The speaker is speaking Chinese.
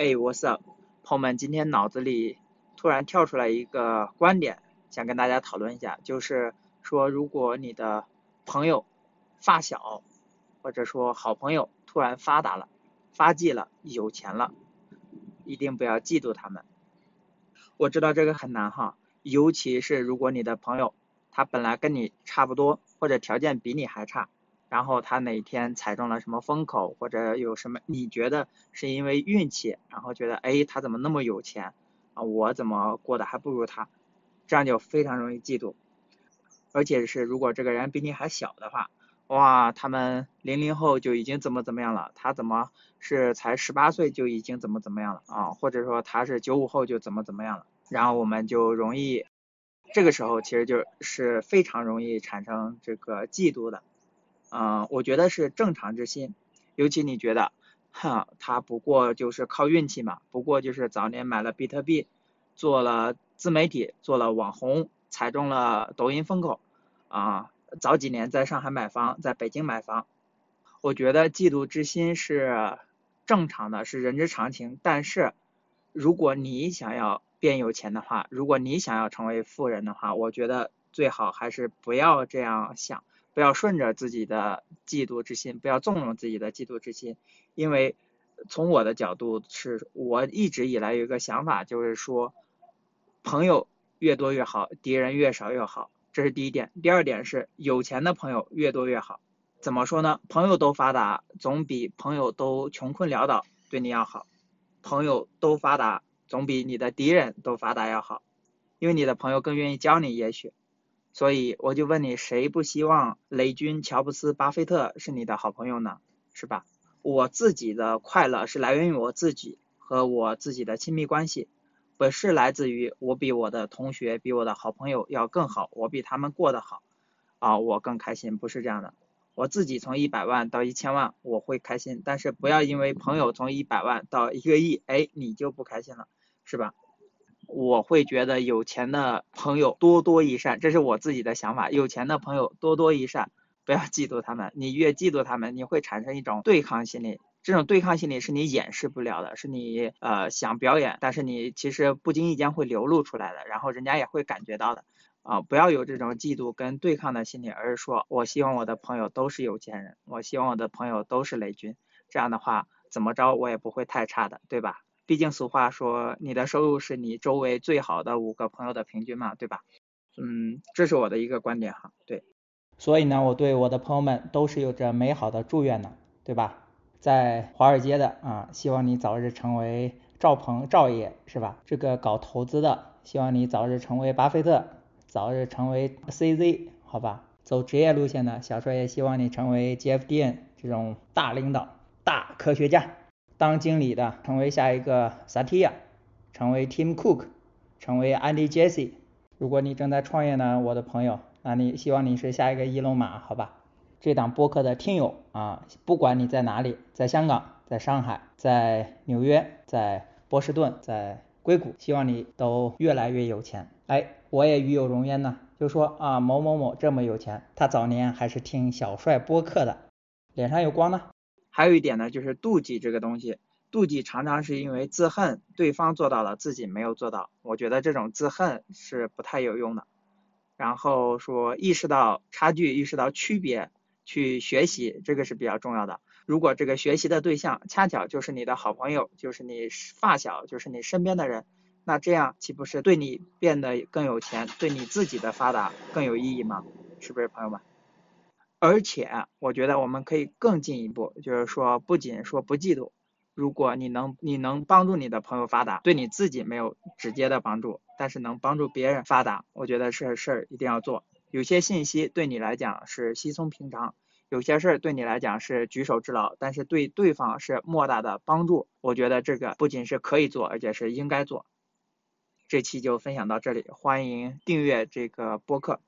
哎，What's up，朋友们，今天脑子里突然跳出来一个观点，想跟大家讨论一下，就是说，如果你的朋友、发小或者说好朋友突然发达了、发迹了、有钱了，一定不要嫉妒他们。我知道这个很难哈，尤其是如果你的朋友他本来跟你差不多，或者条件比你还差。然后他哪天踩中了什么风口，或者有什么你觉得是因为运气，然后觉得哎他怎么那么有钱啊，我怎么过得还不如他，这样就非常容易嫉妒。而且是如果这个人比你还小的话，哇，他们零零后就已经怎么怎么样了，他怎么是才十八岁就已经怎么怎么样了啊？或者说他是九五后就怎么怎么样了？然后我们就容易，这个时候其实就是非常容易产生这个嫉妒的。嗯，我觉得是正常之心，尤其你觉得，哼，他不过就是靠运气嘛，不过就是早年买了比特币，做了自媒体，做了网红，踩中了抖音风口，啊，早几年在上海买房，在北京买房，我觉得嫉妒之心是正常的，是人之常情。但是，如果你想要变有钱的话，如果你想要成为富人的话，我觉得最好还是不要这样想。要顺着自己的嫉妒之心，不要纵容自己的嫉妒之心，因为从我的角度是，我一直以来有一个想法，就是说，朋友越多越好，敌人越少越好，这是第一点。第二点是，有钱的朋友越多越好。怎么说呢？朋友都发达，总比朋友都穷困潦倒对你要好。朋友都发达，总比你的敌人都发达要好，因为你的朋友更愿意教你，也许。所以我就问你，谁不希望雷军、乔布斯、巴菲特是你的好朋友呢？是吧？我自己的快乐是来源于我自己和我自己的亲密关系，不是来自于我比我的同学、比我的好朋友要更好，我比他们过得好啊，我更开心，不是这样的。我自己从一百万到一千万，我会开心，但是不要因为朋友从一百万到一个亿，哎，你就不开心了，是吧？我会觉得有钱的朋友多多益善，这是我自己的想法。有钱的朋友多多益善，不要嫉妒他们。你越嫉妒他们，你会产生一种对抗心理。这种对抗心理是你掩饰不了的，是你呃想表演，但是你其实不经意间会流露出来的，然后人家也会感觉到的。啊，不要有这种嫉妒跟对抗的心理，而是说我希望我的朋友都是有钱人，我希望我的朋友都是雷军。这样的话，怎么着我也不会太差的，对吧？毕竟俗话说，你的收入是你周围最好的五个朋友的平均嘛，对吧？嗯，这是我的一个观点哈，对。所以呢，我对我的朋友们都是有着美好的祝愿的，对吧？在华尔街的啊，希望你早日成为赵鹏赵爷，是吧？这个搞投资的，希望你早日成为巴菲特，早日成为 CZ，好吧？走职业路线的小帅也希望你成为 GFDN 这种大领导、大科学家。当经理的成为下一个 Satya，成为 Tim Cook，成为 Andy Jassy。如果你正在创业呢，我的朋友，那你希望你是下一个伊隆马，好吧？这档播客的听友啊，不管你在哪里，在香港，在上海，在纽约，在波士顿，在硅谷，希望你都越来越有钱。哎，我也与有荣焉呢，就说啊某某某这么有钱，他早年还是听小帅播客的，脸上有光呢。还有一点呢，就是妒忌这个东西，妒忌常常是因为自恨对方做到了，自己没有做到。我觉得这种自恨是不太有用的。然后说意识到差距，意识到区别，去学习，这个是比较重要的。如果这个学习的对象恰巧就是你的好朋友，就是你发小，就是你身边的人，那这样岂不是对你变得更有钱，对你自己的发达更有意义吗？是不是，朋友们？而且我觉得我们可以更进一步，就是说不仅说不嫉妒，如果你能你能帮助你的朋友发达，对你自己没有直接的帮助，但是能帮助别人发达，我觉得是事儿一定要做。有些信息对你来讲是稀松平常，有些事儿对你来讲是举手之劳，但是对对方是莫大的帮助。我觉得这个不仅是可以做，而且是应该做。这期就分享到这里，欢迎订阅这个播客。